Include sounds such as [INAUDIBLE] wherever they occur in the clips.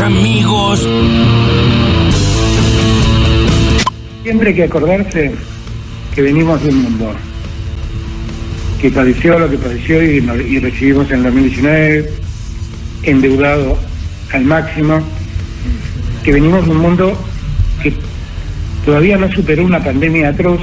amigos. Siempre hay que acordarse que venimos de un mundo que padeció lo que padeció y, y recibimos en el 2019 endeudado al máximo, que venimos de un mundo que todavía no superó una pandemia atroz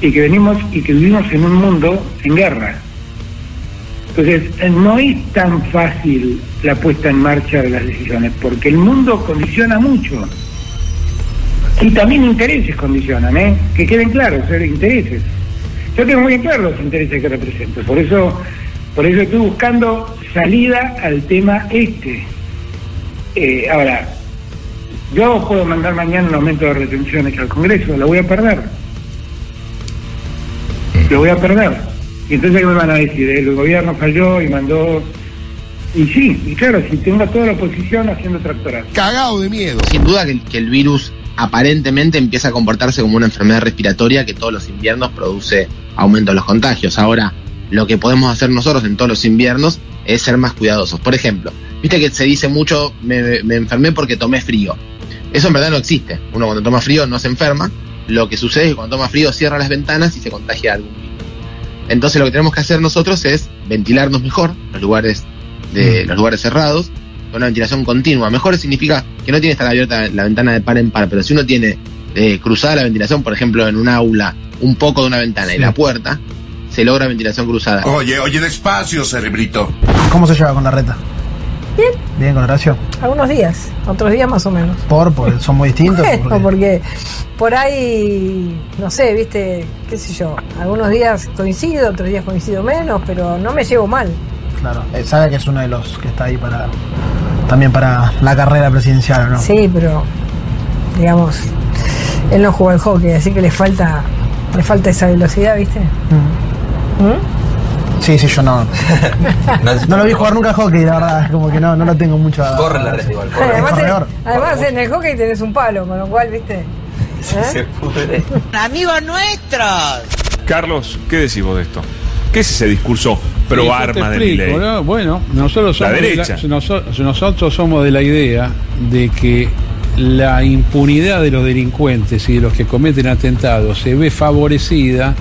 y que venimos y que vivimos en un mundo en guerra. Entonces, no es tan fácil la puesta en marcha de las decisiones, porque el mundo condiciona mucho. Y también intereses condicionan, ¿eh? Que queden claros, ¿eh? intereses. Yo tengo muy en claro los intereses que represento, por eso, por eso estoy buscando salida al tema este. Eh, ahora, yo puedo mandar mañana un aumento de retenciones al Congreso, lo voy a perder. Lo voy a perder. Y entonces, ¿qué me van a decir? El gobierno falló y mandó... Y sí, y claro, si tengo a toda la oposición haciendo tractorazo. Cagado de miedo. Sin duda que, que el virus aparentemente empieza a comportarse como una enfermedad respiratoria que todos los inviernos produce aumento de los contagios. Ahora, lo que podemos hacer nosotros en todos los inviernos es ser más cuidadosos. Por ejemplo, viste que se dice mucho, me, me enfermé porque tomé frío. Eso en verdad no existe. Uno cuando toma frío no se enferma. Lo que sucede es que cuando toma frío cierra las ventanas y se contagia algún virus. Entonces lo que tenemos que hacer nosotros es ventilarnos mejor los lugares de los lugares cerrados con una ventilación continua. Mejor significa que no tiene que estar abierta la ventana de par en par, pero si uno tiene eh, cruzada la ventilación, por ejemplo, en un aula, un poco de una ventana y la puerta, se logra ventilación cruzada. Oye, oye, despacio, cerebrito. ¿Cómo se lleva con la reta? Bien. Bien con Horacio. Algunos días, otros días más o menos. ¿Por? Porque son muy distintos. Bueno, porque- porque por ahí, no sé, viste, qué sé yo, algunos días coincido, otros días coincido menos, pero no me llevo mal. Claro. Eh, sabe que es uno de los que está ahí para también para la carrera presidencial, ¿o no? Sí, pero digamos, él no jugó al hockey, así que le falta, le falta esa velocidad, ¿viste? ¿Mm? Sí, sí, yo [LAUGHS] no. no lo vi jugar nunca a hockey, la verdad. Como que no, no lo tengo mucho. a- Corre la red igual, Además, en, corredor. además en el hockey tenés un palo, con lo cual, ¿viste? [LAUGHS] ¿Eh? Amigos nuestros. Carlos, ¿qué decís vos de esto? ¿Qué es ese discurso pro Sí, arma de ley? ¿no? Bueno, nosotros La somos, de nosotros somos de la idea de que la impunidad de los delincuentes y de los que cometen atentados se ve favorecida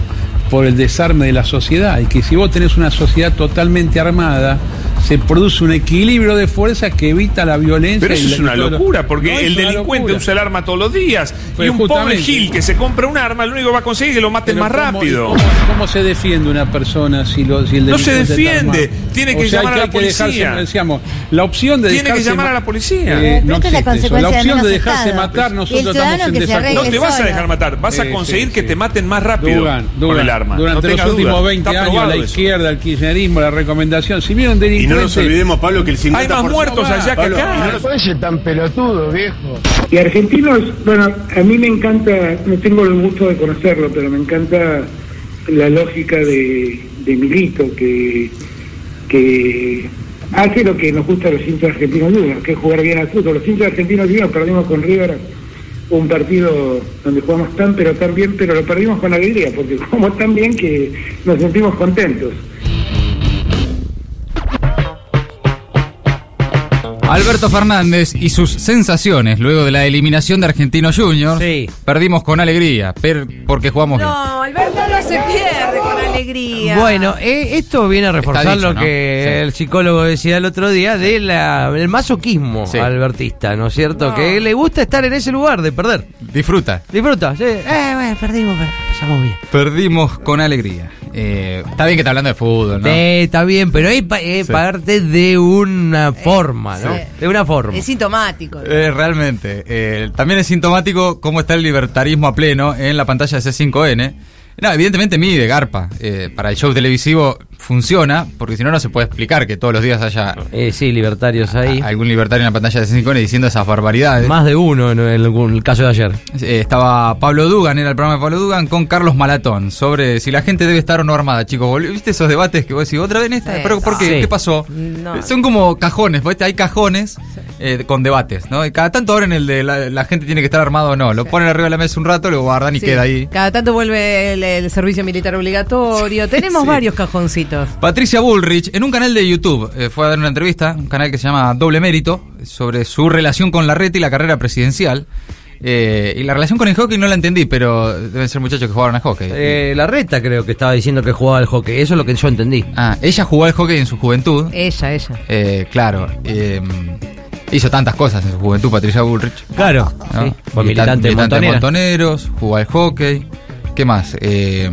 por el desarme de la sociedad y que si vos tenés una sociedad totalmente armada se produce un equilibrio de fuerzas que evita la violencia. Pero eso es una locura, porque No el delincuente locura. usa el arma todos los días. Pues y un pobre. Gil que se compra un arma, lo único que va a conseguir es que lo maten Pero más ¿cómo- rápido. ¿cómo, cómo se defiende una persona si, lo, si el No se delincuente defiende, tiene O que sea, llamar a la dejarse- policía. decíamos, la opción de Tiene que llamar ma- a la policía. Eh, no esta es la existe eso. La consecuencia de opción de dejarse Estado. matar, nosotros estamos en desacuerdo. No te vas a dejar matar, vas a conseguir que te maten más rápido con el arma. Durante los últimos duda. 20 Está años, la izquierda, el kirchnerismo, la recomendación, si vieron Y no nos olvidemos, Pablo, que el 50%. Hay más muertos allá que acá. y no nos- tan pelotudo, viejo. Y argentinos, bueno, a mí me encanta, no tengo el gusto de conocerlo, pero me encanta la lógica de, de Milito, que, que hace lo que nos gusta a los hinchas argentinos juniors, que es jugar bien al fútbol. Los hinchas argentinos juniors perdimos con River un partido donde jugamos tan pero tan bien, pero lo perdimos con alegría, porque jugamos tan bien que nos sentimos contentos. Alberto Fernández y sus sensaciones luego de la eliminación de Argentinos Juniors. Sí. Perdimos con alegría, per- porque jugamos bien. No, Alberto no se pierde con alegría. Bueno, eh, esto viene a reforzar dicho, lo ¿no? que Sí. el psicólogo decía el otro día del masoquismo Sí. albertista, ¿no es cierto? No. Que le gusta estar en ese lugar de perder. Disfruta. Disfruta, sí. Eh, bueno, perdimos, pero pasamos bien. Perdimos con alegría. Eh, está bien que está hablando de fútbol, ¿no? Sí, está bien, pero es pa- es Sí. parte de una forma, ¿no? sí. De una forma. Es sintomático. Eh, realmente. Eh, también es sintomático cómo está el libertarismo a pleno en la pantalla de C5N. No, evidentemente mide Garpa. Eh, para el show televisivo funciona, porque si no, no se puede explicar que todos los días haya Eh, sí, libertarios ahí. a- algún libertario en la pantalla de C5N diciendo esas barbaridades. Más de uno en el, en el caso de ayer. Eh, estaba Pablo Dugan, era el programa de Pablo Dugan, con Carlos Malatón, sobre si la gente debe estar o no armada, chicos. ¿Viste esos debates que vos decís, otra vez en esta? Sí. ¿Pero por qué? Sí. ¿Qué pasó? No. Eh, Son como cajones, ¿viste? Hay cajones eh, con debates, ¿no? Y cada tanto abren el de la, la gente tiene que estar armado o no. Lo ponen arriba de la mesa un rato, lo guardan y Sí. queda ahí. Cada tanto vuelve el, el servicio militar obligatorio. Tenemos Sí. varios cajoncitos. Méritos. Patricia Bullrich, en un canal de YouTube, eh, fue a dar una entrevista, un canal que se llama Doble Mérito, sobre su relación con la red y la carrera presidencial. Eh, y la relación con el hockey no la entendí, pero deben ser muchachos que jugaron al hockey. Eh, la reta creo que estaba diciendo que jugaba al hockey. Eso es lo que yo entendí. Ah, ella jugó al hockey en su juventud. Ella, ella. Eh, claro. eh, hizo tantas cosas en su juventud, Patricia Bullrich. Claro, ¿no? sí, fue militante de. Montoneros, jugó al hockey. ¿Qué más? Eh,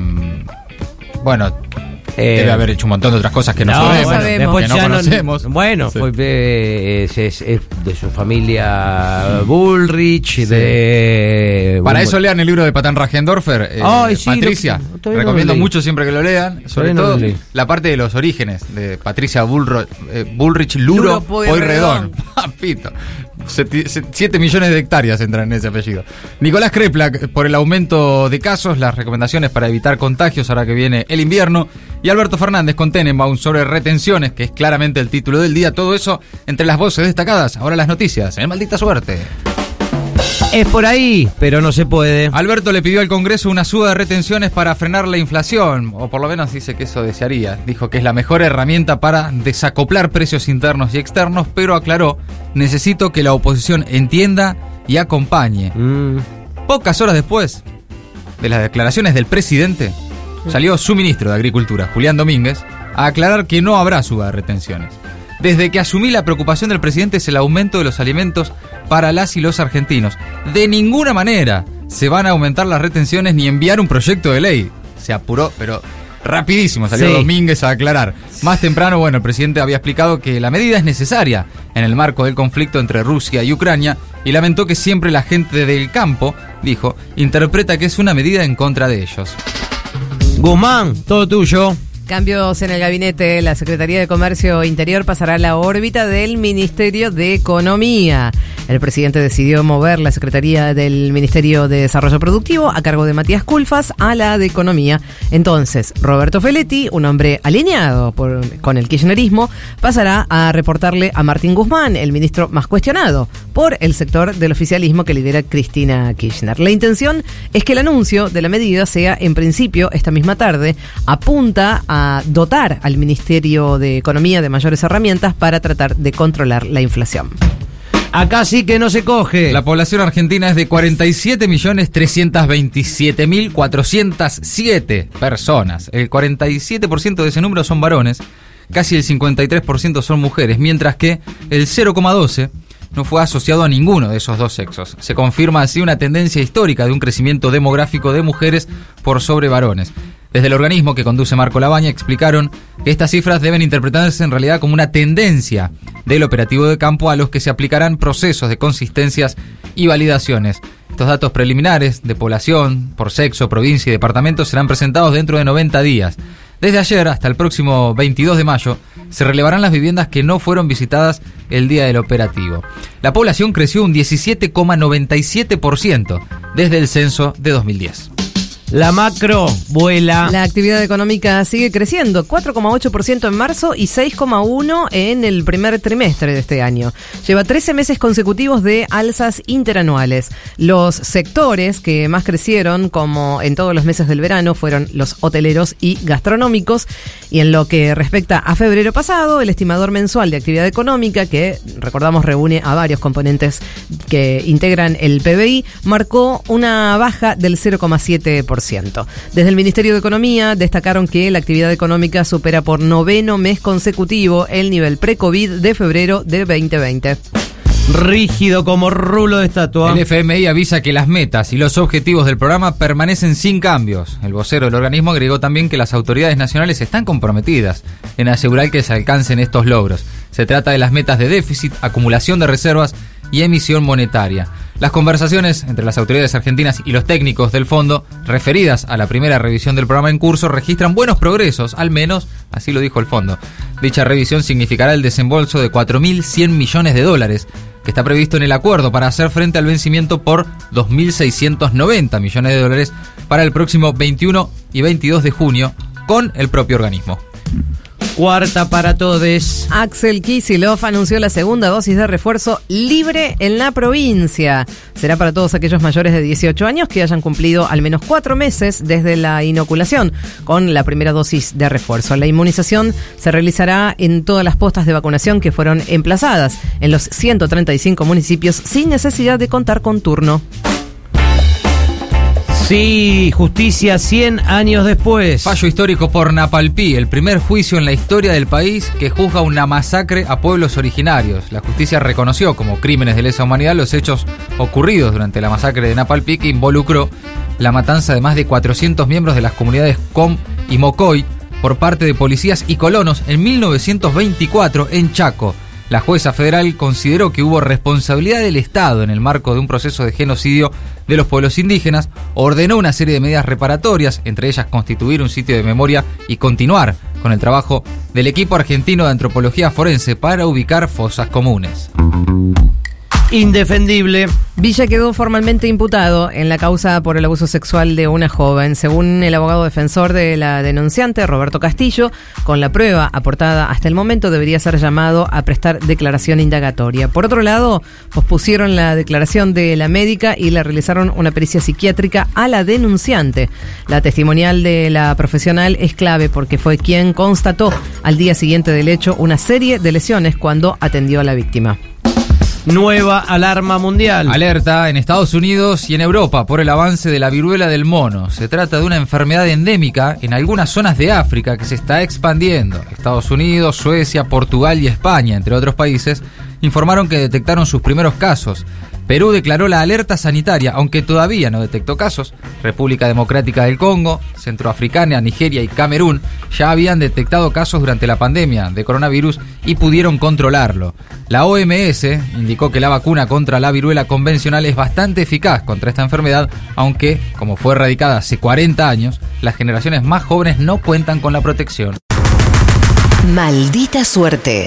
bueno, Eh, debe haber hecho un montón de otras cosas que no, No, sabemos, bueno, después que no conocemos. bueno, Sí. fue, eh, es, es- es de su familia Bullrich, de... Para eso lean el libro de Patán Ragendorfer, eh, sí, Patricia. lo- recomiendo mucho siempre que lo lean, sobre todo la parte de los orígenes de Patricia Bullro- eh, Bullrich Luro, Luro. Pueyrredón. [LAUGHS] Papito. Seti- se- Siete millones de hectáreas entran en ese apellido. Nicolás Kreplak, por el aumento de casos, las recomendaciones para evitar contagios ahora que viene el invierno. Y Alberto Fernández con Tenenbaum sobre retenciones, que es claramente el título del día. Todo eso entre las voces destacadas. Ahora las noticias. En maldita suerte. Es por ahí, pero no se puede. Alberto le pidió al Congreso una suba de retenciones para frenar la inflación, o por lo menos dice que eso desearía. Dijo que es la mejor herramienta para desacoplar precios internos y externos, pero aclaró, necesito que la oposición entienda y acompañe. Mm. Pocas horas después de las declaraciones del presidente, salió su ministro de Agricultura, Julián Domínguez, a aclarar que no habrá suba de retenciones. Desde que asumí la preocupación del presidente es el aumento de los alimentos para las y los argentinos. De ninguna manera se van a aumentar las retenciones ni enviar un proyecto de ley. Se apuró, pero rapidísimo salió Sí. Domínguez a aclarar. Más temprano, bueno, el presidente había explicado que la medida es necesaria en el marco del conflicto entre Rusia y Ucrania y lamentó que siempre la gente del campo, dijo, interpreta que es una medida en contra de ellos. Guzmán, todo tuyo. Cambios en el gabinete. La Secretaría de Comercio Interior pasará a la órbita del Ministerio de Economía. El presidente decidió mover la Secretaría del Ministerio de Desarrollo Productivo a cargo de Matías Culfas a la de Economía. Entonces, Roberto Feletti, un hombre alineado con el kirchnerismo, pasará a reportarle a Martín Guzmán, el ministro más cuestionado por el sector del oficialismo que lidera Cristina Kirchner. La intención es que el anuncio de la medida sea, en principio, esta misma tarde, apunta a dotar al Ministerio de Economía de mayores herramientas para tratar de controlar la inflación. Acá sí que no se coge. La población argentina es de 47.327.407 personas. El 47% de ese número son varones, casi el 53% son mujeres, mientras que el 0,12 no fue asociado a ninguno de esos dos sexos. Se confirma así una tendencia histórica de un crecimiento demográfico de mujeres por sobre varones. Desde el organismo que conduce Marco Labaña explicaron que estas cifras deben interpretarse en realidad como una tendencia del operativo de campo a los que se aplicarán procesos de consistencias y validaciones. Estos datos preliminares de población por sexo, provincia y departamento serán presentados dentro de 90 días. Desde ayer hasta el próximo 22 de mayo se relevarán las viviendas que no fueron visitadas el día del operativo. La población creció un 17,97% desde el censo de 2010. La macro vuela. La actividad económica sigue creciendo, 4,8% en marzo y 6,1% en el primer trimestre de este año. Lleva 13 meses consecutivos de alzas interanuales. Los sectores que más crecieron, como en todos los meses del verano, fueron los hoteleros y gastronómicos. Y en lo que respecta a febrero pasado, el estimador mensual de actividad económica, que recordamos reúne a varios componentes que integran el PBI, marcó una baja del 0,7%. Desde el Ministerio de Economía destacaron que la actividad económica supera por noveno mes consecutivo el nivel pre-COVID de febrero de 2020. Rígido como rulo de estatua. El FMI avisa que las metas y los objetivos del programa permanecen sin cambios. El vocero del organismo agregó también que las autoridades nacionales están comprometidas en asegurar que se alcancen estos logros. Se trata de las metas de déficit, acumulación de reservas y emisión monetaria. Las conversaciones entre las autoridades argentinas y los técnicos del fondo, referidas a la primera revisión del programa en curso, registran buenos progresos, al menos así lo dijo el fondo. Dicha revisión significará el desembolso de 4.100 millones de dólares, que está previsto en el acuerdo para hacer frente al vencimiento por 2.690 millones de dólares para el próximo 21 y 22 de junio con el propio organismo. Cuarta para todos. Axel Kisilov anunció la segunda dosis de refuerzo libre en la provincia. Será para todos aquellos mayores de 18 años que hayan cumplido al menos cuatro meses desde la inoculación con la primera dosis de refuerzo. La inmunización se realizará en todas las postas de vacunación que fueron emplazadas en los 135 municipios sin necesidad de contar con turno. Sí, justicia 100 años después. Fallo histórico por Napalpí, el primer juicio en la historia del país que juzga una masacre a pueblos originarios. La justicia reconoció como crímenes de lesa humanidad los hechos ocurridos durante la masacre de Napalpí que involucró la matanza de más de 400 miembros de las comunidades Com y Mocoy por parte de policías y colonos en 1924 en Chaco. La jueza federal consideró que hubo responsabilidad del Estado en el marco de un proceso de genocidio de los pueblos indígenas, ordenó una serie de medidas reparatorias, entre ellas constituir un sitio de memoria y continuar con el trabajo del equipo argentino de antropología forense para ubicar fosas comunes. Indefendible. Villa quedó formalmente imputado en la causa por el abuso sexual de una joven. Según el abogado defensor de la denunciante, Roberto Castillo, con la prueba aportada hasta el momento debería ser llamado a prestar declaración indagatoria. Por otro lado, pospusieron la declaración de la médica y le realizaron una pericia psiquiátrica a la denunciante. La testimonial de la profesional es clave porque fue quien constató al día siguiente del hecho una serie de lesiones cuando atendió a la víctima. Nueva alarma mundial. Alerta en Estados Unidos y en Europa por el avance de la viruela del mono. Se trata de una enfermedad endémica en algunas zonas de África que se está expandiendo. Estados Unidos, Suecia, Portugal y España, entre otros países, informaron que detectaron sus primeros casos. Perú declaró la alerta sanitaria, aunque todavía no detectó casos. República Democrática del Congo, Centroafricana, Nigeria y Camerún ya habían detectado casos durante la pandemia de coronavirus y pudieron controlarlo. La OMS indicó que la vacuna contra la viruela convencional es bastante eficaz contra esta enfermedad, aunque, como fue erradicada hace 40 años, las generaciones más jóvenes no cuentan con la protección. Maldita suerte.